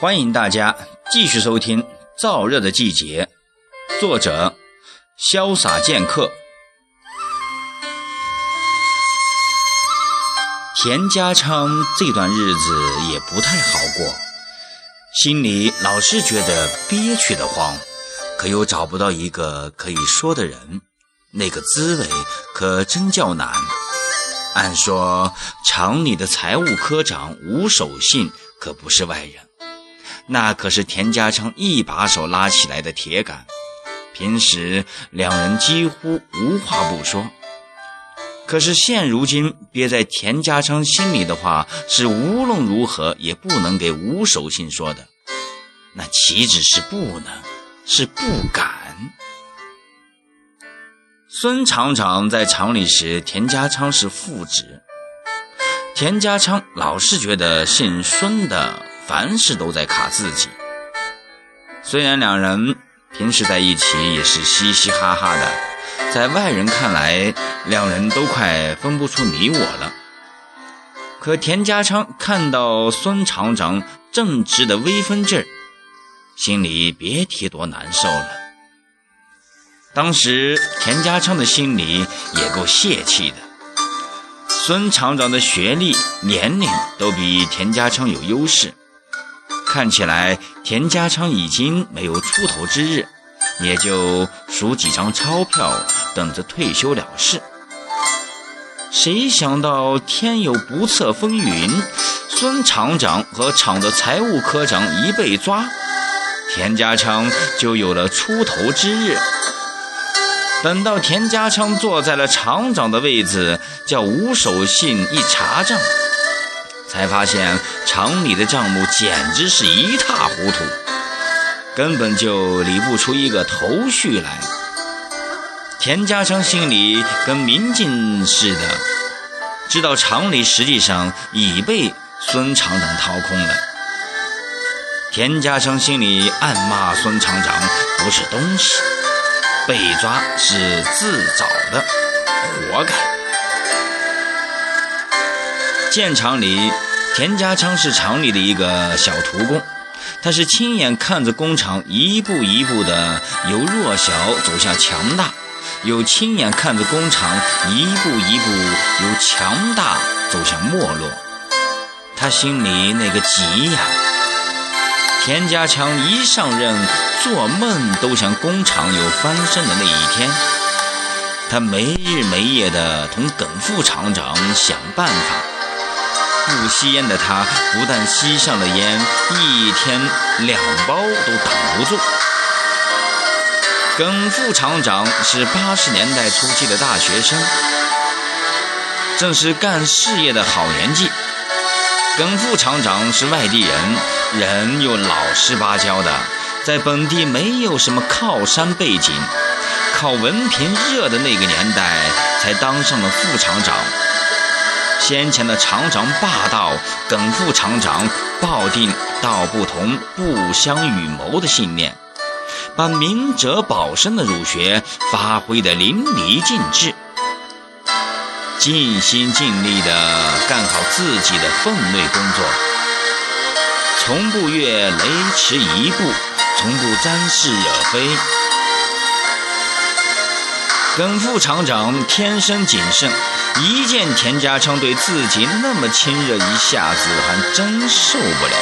欢迎大家继续收听《燥热的季节》，作者潇洒剑客。田家昌这段日子也不太好过，心里老是觉得憋屈的慌，可又找不到一个可以说的人，那个滋味可真叫难。按说厂里的财务科长吴守信可不是外人。那可是田家昌一把手拉起来的铁杆，平时两人几乎无话不说。可是现如今憋在田家昌心里的话，是无论如何也不能给吴守信说的。那岂止是不能，是不敢。孙厂长在厂里时，田家昌是副职。田家昌老是觉得姓孙的。凡事都在卡自己。虽然两人平时在一起也是嘻嘻哈哈的，在外人看来，两人都快分不出你我了。可田家昌看到孙厂长正直的威风劲儿，心里别提多难受了。当时田家昌的心里也够泄气的。孙厂长的学历、年龄都比田家昌有优势。看起来田家昌已经没有出头之日，也就数几张钞票，等着退休了事。谁想到天有不测风云，孙厂长和厂的财务科长一被抓，田家昌就有了出头之日。等到田家昌坐在了厂长的位子，叫吴守信一查账。才发现厂里的账目简直是一塌糊涂，根本就理不出一个头绪来。田家昌心里跟明镜似的，知道厂里实际上已被孙厂长掏空了。田家昌心里暗骂孙厂长不是东西，被抓是自找的，活该。建厂里，田家昌是厂里的一个小徒工，他是亲眼看着工厂一步一步的由弱小走向强大，又亲眼看着工厂一步一步由强大走向没落，他心里那个急呀！田家昌一上任，做梦都想工厂有翻身的那一天，他没日没夜的同耿副厂长想办法。不吸烟的他，不但吸上了烟，一天两包都挡不住。耿副厂长是八十年代初期的大学生，正是干事业的好年纪。耿副厂长是外地人，人又老实巴交的，在本地没有什么靠山背景，靠文凭热的那个年代，才当上了副厂长。先前的厂长霸道，耿副厂长抱定道不同不相与谋的信念，把明哲保身的儒学发挥得淋漓尽致，尽心尽力地干好自己的分内工作，从不越雷池一步，从不沾事惹非。耿副厂长天生谨慎。一见田家昌对自己那么亲热，一下子还真受不了。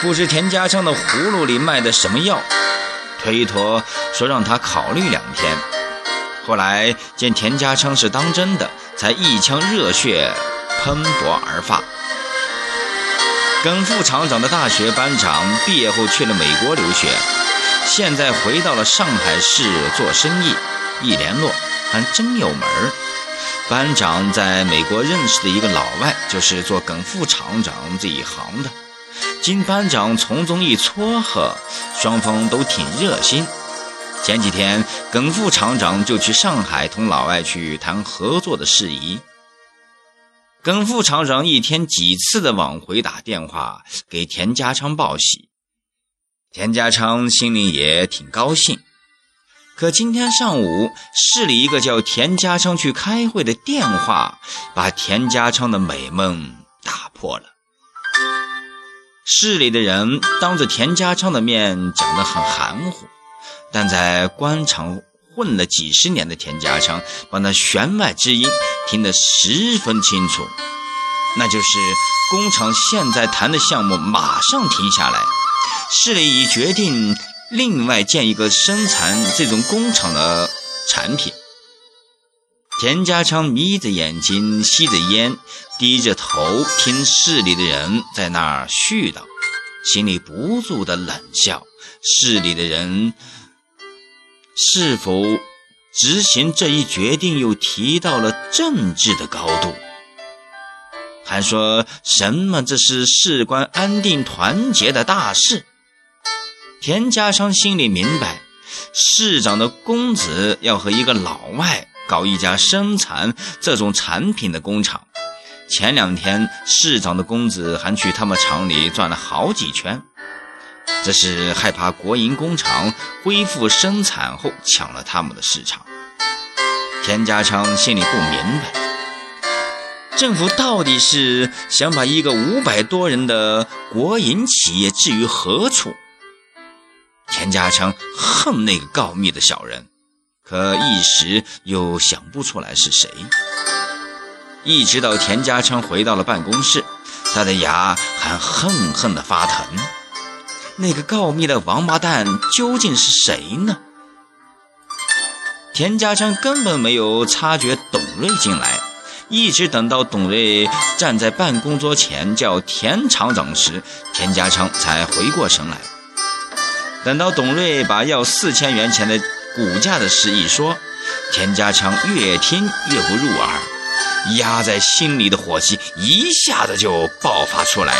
不知田家昌的葫芦里卖的什么药，推脱说让他考虑两天。后来见田家昌是当真的，才一腔热血喷薄而发。耿副厂长的大学班长毕业后去了美国留学，现在回到了上海市做生意，一联络。还真有门儿。班长在美国认识的一个老外，就是做耿副厂长这一行的。经班长从中一撮合，双方都挺热心。前几天，耿副厂长就去上海同老外去谈合作的事宜。耿副厂长一天几次的往回打电话给田家昌报喜，田家昌心里也挺高兴。可今天上午，市里一个叫田家昌去开会的电话，把田家昌的美梦打破了。市里的人当着田家昌的面讲得很含糊，但在官场混了几十年的田家昌，把那弦外之音听得十分清楚，那就是工厂现在谈的项目马上停下来，市里已决定另外建一个生产这种工厂的产品。田家昌眯着眼睛，吸着烟，低着头听市里的人在那儿絮叨，心里不住的冷笑。市里的人是否执行这一决定，又提到了政治的高度，还说什么这是事关安定团结的大事。田家昌心里明白，市长的公子要和一个老外。搞一家生产这种产品的工厂。前两天市长的公子还去他们厂里转了好几圈，这是害怕国营工厂恢复生产后抢了他们的市场。田家昌心里不明白，政府到底是想把一个五百多人的国营企业置于何处？田家昌恨那个告密的小人。可一时又想不出来是谁。一直到田家昌回到了办公室，他的牙还恨恨地发疼。那个告密的王八蛋究竟是谁呢？田家昌根本没有察觉董瑞进来，一直等到董瑞站在办公桌前叫田厂长时，田家昌才回过神来。等到董瑞把要四千元钱的。股价的事一说，田家昌越听越不入耳，压在心里的火气一下子就爆发出来，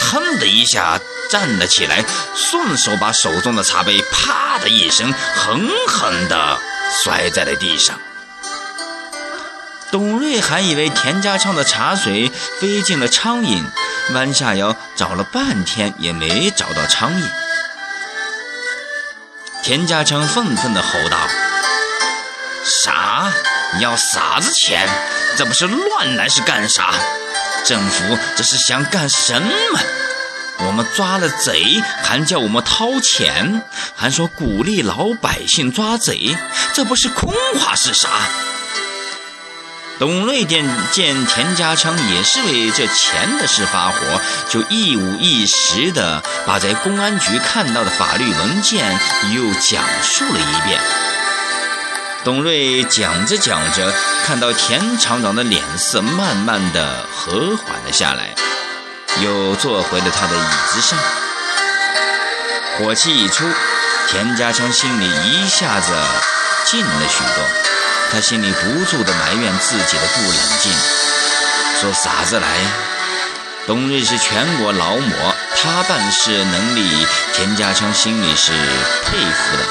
腾的一下站了起来，顺手把手中的茶杯啪的一声狠狠地摔在了地上。董瑞还以为田家昌的茶水飞进了苍蝇，弯下腰找了半天也没找到苍蝇。田家强愤愤地吼道：“啥？要啥子钱？这不是乱来是干啥？政府这是想干什么？我们抓了贼，还叫我们掏钱，还说鼓励老百姓抓贼，这不是空话是啥？”董瑞见见田家昌也是为这钱的事发火，就一五一十的把在公安局看到的法律文件又讲述了一遍。董瑞讲着讲着，看到田厂长的脸色慢慢的和缓了下来，又坐回了他的椅子上。火气一出，田家昌心里一下子静了许多。他心里不住的埋怨自己的不冷静，说啥子来？董瑞是全国劳模，他办事能力，田家昌心里是佩服的。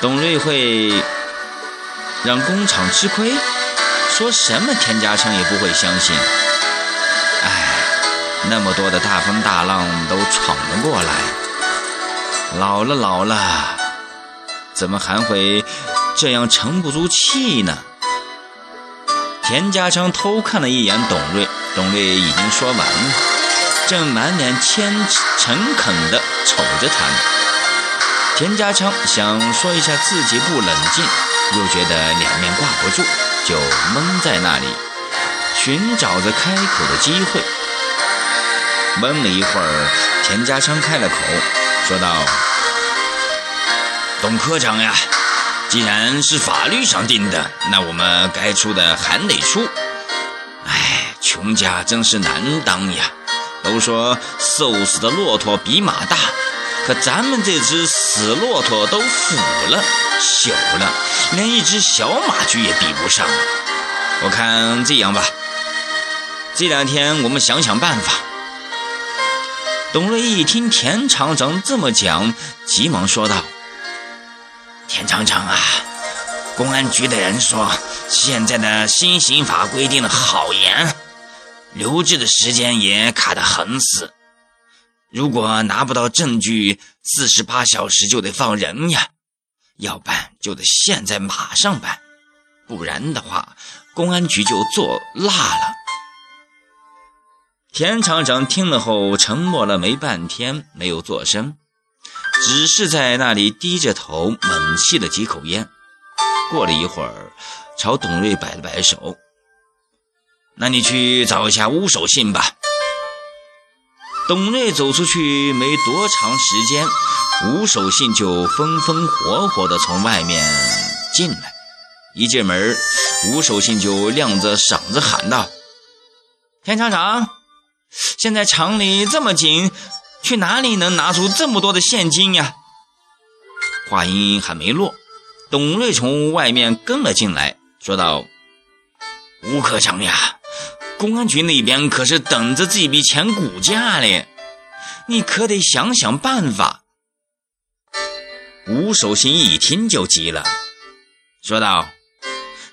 董瑞会让工厂吃亏，说什么田家昌也不会相信。哎，那么多的大风大浪都闯了过来，老了老了，怎么还会？这样沉不住气呢。田家昌偷看了一眼董瑞，董瑞已经说完了，正满脸谦诚恳地瞅着他呢。田家昌想说一下自己不冷静，又觉得脸面挂不住，就闷在那里，寻找着开口的机会。闷了一会儿，田家昌开了口，说道：“董科长呀。”既然是法律上定的，那我们该出的还得出。哎，穷家真是难当呀！都说瘦死的骆驼比马大，可咱们这只死骆驼都腐了、朽了，连一只小马驹也比不上。我看这样吧，这两天我们想想办法。董瑞一听田厂长这么讲，急忙说道。田厂长啊，公安局的人说，现在的新刑法规定的好严，留置的时间也卡得很死。如果拿不到证据，四十八小时就得放人呀。要办就得现在马上办，不然的话，公安局就做辣了。田厂长听了后，沉默了没半天，没有作声，只是在那里低着头猛吸了几口烟。过了一会儿，朝董瑞摆了摆手：“那你去找一下吴守信吧。”董瑞走出去没多长时间，吴守信就风风火火地从外面进来。一进门，吴守信就亮着嗓子喊道：“田厂长！”现在厂里这么紧，去哪里能拿出这么多的现金呀？话音还没落，董瑞从外面跟了进来，说道：“吴科长呀，公安局那边可是等着这笔钱估价嘞，你可得想想办法。”吴守信一听就急了，说道。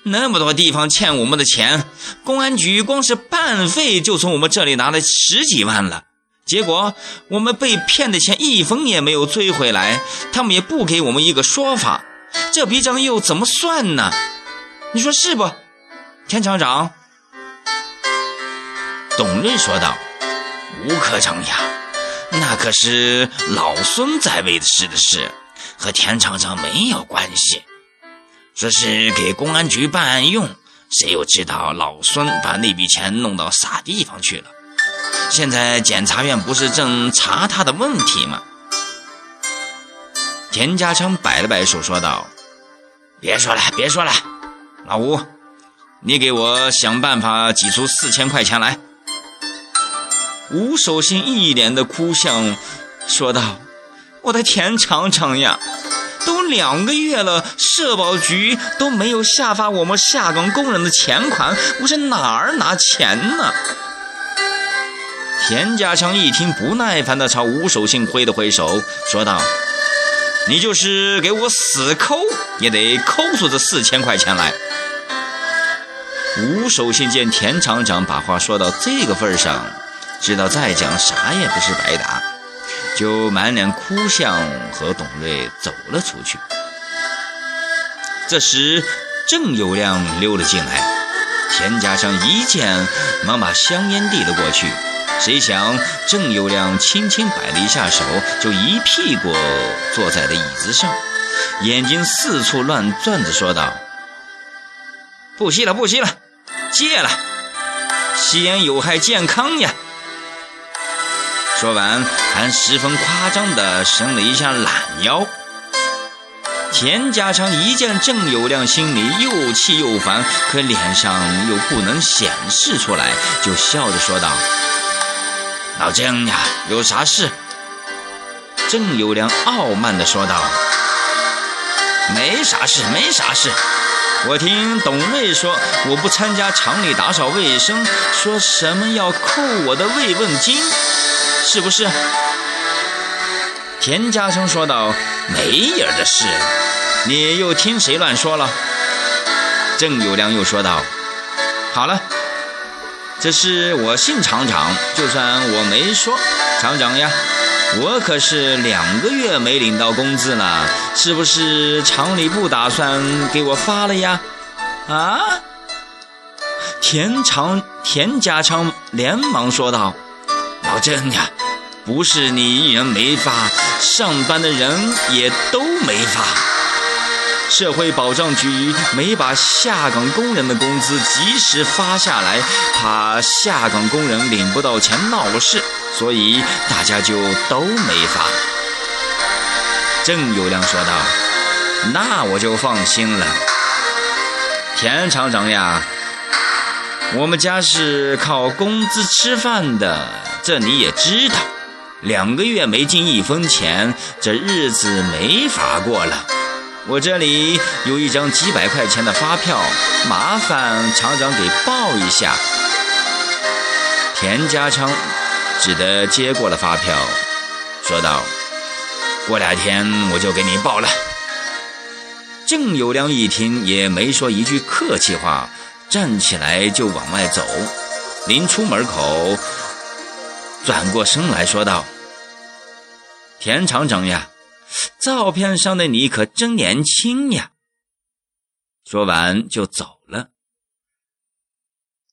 那么多地方欠我们的钱，公安局光是办费就从我们这里拿了十几万了。结果我们被骗的钱一分也没有追回来，他们也不给我们一个说法，这笔账又怎么算呢？你说是不，田厂长？董瑞说道：“吴科长呀，那可是老孙在位的时的事，和田厂长没有关系。”说是给公安局办案用，谁又知道老孙把那笔钱弄到啥地方去了？现在检察院不是正查他的问题吗？田家昌摆了摆手，说道：“别说了，别说了，老吴，你给我想办法挤出四千块钱来。”吴守信一脸的哭相，说道：“我的田厂长呀！”都两个月了，社保局都没有下发我们下岗工人的钱款，我是哪儿拿钱呢？田家强一听，不耐烦地朝吴守信挥了挥手，说道：“你就是给我死抠，也得抠出这四千块钱来。”吴守信见田厂长把话说到这个份上，知道再讲啥也不是白搭。就满脸哭相和董瑞走了出去。这时，郑有亮溜了进来，田家强一见，忙把香烟递了过去。谁想郑有亮轻轻摆了一下手，就一屁股坐在了椅子上，眼睛四处乱转着，说道：“不吸了，不吸了，戒了，吸烟有害健康呀。”说完，还十分夸张地伸了一下懒腰。田家昌一见郑有亮，心里又气又烦，可脸上又不能显示出来，就笑着说道：“老郑呀，有啥事？”郑有良傲慢地说道：“没啥事，没啥事。我听董瑞说，我不参加厂里打扫卫生，说什么要扣我的慰问金。”是不是？田家生说道：“没影的事，你又听谁乱说了？”郑有良又说道：“好了，这是我姓厂长，就算我没说，厂长呀，我可是两个月没领到工资了，是不是厂里不打算给我发了呀？”啊！田长田家昌连忙说道。老郑呀，不是你一人没发，上班的人也都没发。社会保障局没把下岗工人的工资及时发下来，怕下岗工人领不到钱闹事，所以大家就都没发。郑有亮说道：“那我就放心了。田厂长呀，我们家是靠工资吃饭的。”这你也知道，两个月没进一分钱，这日子没法过了。我这里有一张几百块钱的发票，麻烦厂长给报一下。田家昌只得接过了发票，说道：“过两天我就给你报了。”郑有良一听，也没说一句客气话，站起来就往外走。临出门口。转过身来说道：“田厂长呀，照片上的你可真年轻呀。”说完就走了。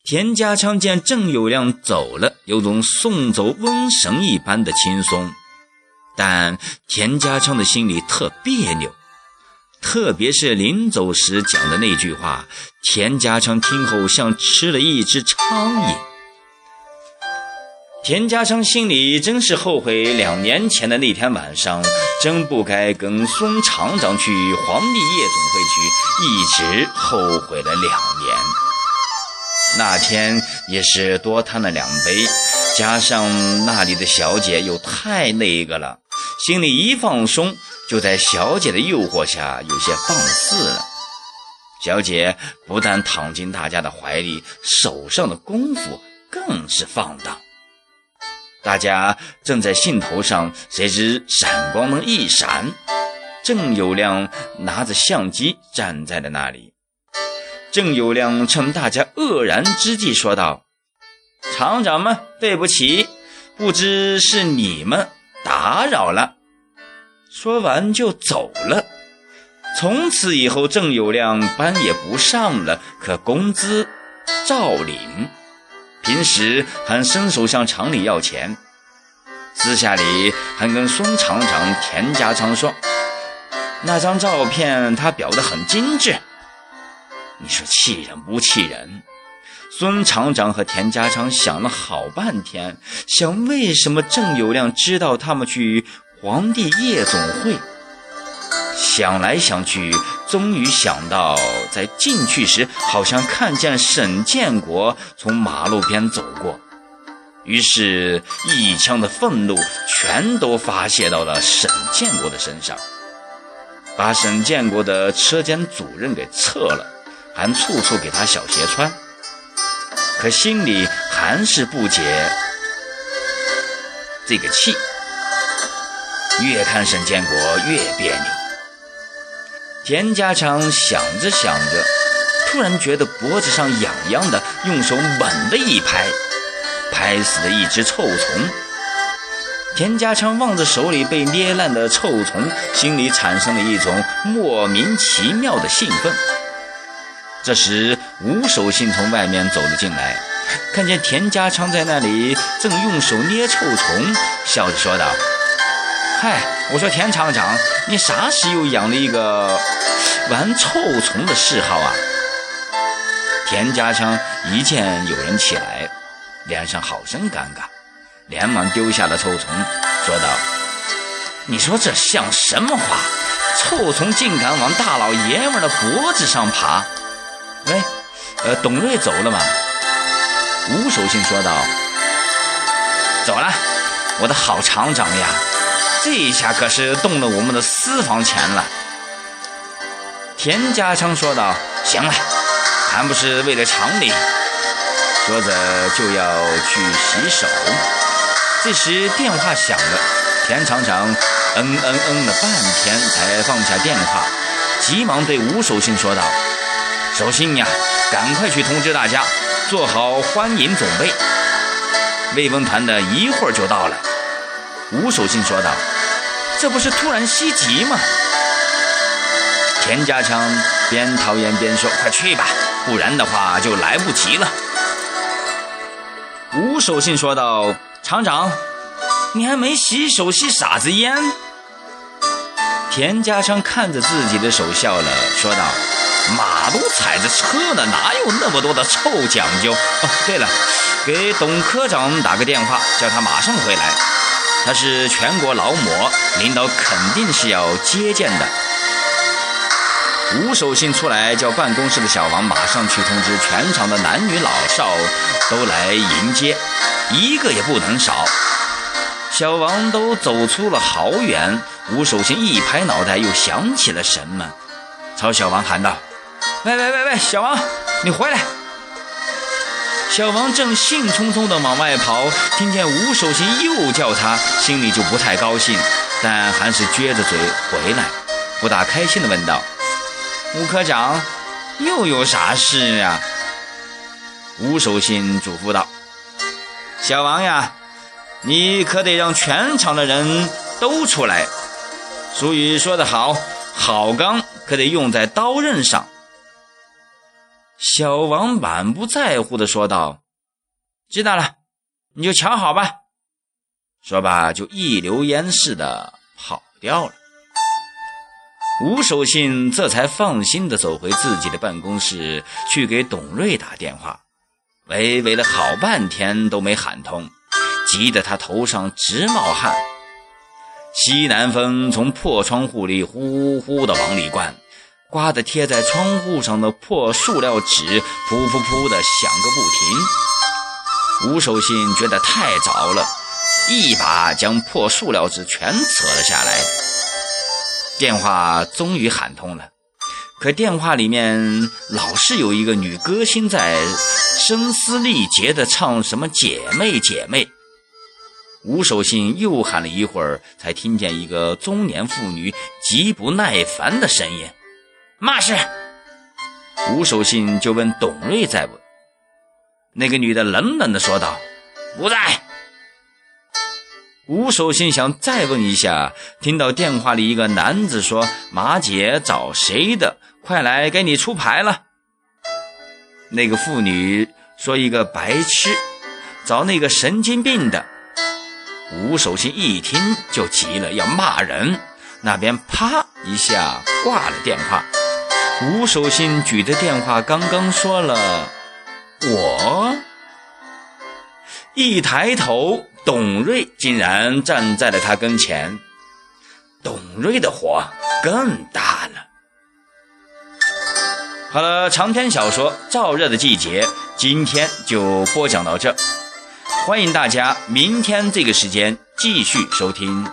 田家昌见郑有亮走了，有种送走瘟神一般的轻松，但田家昌的心里特别扭。特别是临走时讲的那句话，田家昌听后像吃了一只苍蝇。田家昌心里真是后悔，两年前的那天晚上，真不该跟孙厂长去皇帝夜总会去，一直后悔了两年。那天也是多贪了两杯，加上那里的小姐又太那个了，心里一放松。就在小姐的诱惑下，有些放肆了。小姐不但躺进大家的怀里，手上的功夫更是放荡。大家正在兴头上，谁知闪光灯一闪，郑有亮拿着相机站在了那里。郑有亮趁大家愕然之际说道：“厂长们，对不起，不知是你们打扰了。”说完就走了。从此以后，郑有亮班也不上了，可工资照领。平时还伸手向厂里要钱，私下里还跟孙厂长田家昌说：“那张照片他裱得很精致。”你说气人不气人？孙厂长和田家昌想了好半天，想为什么郑有亮知道他们去。皇帝夜总会，想来想去，终于想到，在进去时好像看见沈建国从马路边走过，于是，一腔的愤怒全都发泄到了沈建国的身上，把沈建国的车间主任给撤了，还处处给他小鞋穿，可心里还是不解这个气。越看沈建国越别扭。田家昌想着想着，突然觉得脖子上痒痒的，用手猛地一拍，拍死了一只臭虫。田家昌望着手里被捏烂的臭虫，心里产生了一种莫名其妙的兴奋。这时，吴守信从外面走了进来，看见田家昌在那里正用手捏臭虫，笑着说道。嗨，我说田厂长，你啥时又养了一个玩臭虫的嗜好啊？田家昌一见有人起来，脸上好生尴尬，连忙丢下了臭虫，说道：“你说这像什么话？臭虫竟敢往大老爷们的脖子上爬？”喂，呃，董瑞走了吗？吴守信说道：“走了，我的好厂长呀。”这下可是动了我们的私房钱了。田家昌说道：“行了，还不是为了厂里。”说着就要去洗手。这时电话响了，田厂长嗯嗯嗯了半天才放下电话，急忙对吴守信说道：“守信呀，赶快去通知大家，做好欢迎准备。慰问团的一会儿就到了。”吴守信说道。这不是突然袭击吗？田家强边讨厌边说：“快去吧，不然的话就来不及了。”吴守信说道：“厂长，你还没洗手，吸啥子烟？”田家昌看着自己的手笑了，说道：“马都踩着车呢，哪有那么多的臭讲究？哦，对了，给董科长打个电话，叫他马上回来。”他是全国劳模，领导肯定是要接见的。吴守信出来叫办公室的小王马上去通知全场的男女老少都来迎接，一个也不能少。小王都走出了好远，吴守信一拍脑袋，又想起了什么，朝小王喊道：“喂喂喂喂，小王，你回来！”小王正兴冲冲地往外跑，听见吴守信又叫他，心里就不太高兴，但还是撅着嘴回来，不大开心地问道：“吴科长，又有啥事啊？”吴守信嘱咐道：“小王呀，你可得让全场的人都出来。俗语说得好，好钢可得用在刀刃上。”小王满不在乎的说道：“知道了，你就瞧好吧。”说罢，就一溜烟似的跑掉了。吴守信这才放心的走回自己的办公室，去给董瑞打电话。喂喂了好半天都没喊通，急得他头上直冒汗。西南风从破窗户里呼呼的往里灌，刮得贴在窗户上的破塑料纸噗噗噗的响个不停。吴守信觉得太早了。一把将破塑料纸全扯了下来，电话终于喊通了。可电话里面老是有一个女歌星在声嘶力竭地唱什么“姐妹姐妹”。吴守信又喊了一会儿，才听见一个中年妇女极不耐烦的声音：“嘛事？”吴守信就问董瑞在不？那个女的冷冷地说道：“不在。”吴守信想再问一下，听到电话里一个男子说：“马姐找谁的？快来给你出牌了。”那个妇女说：“一个白痴，找那个神经病的。”吴守信一听就急了，要骂人。那边啪一下挂了电话。吴守信举着电话，刚刚说了：“我。”一抬头，董瑞竟然站在了他跟前。董瑞的火更大了。好了，长篇小说《燥热的季节》今天就播讲到这，欢迎大家明天这个时间继续收听。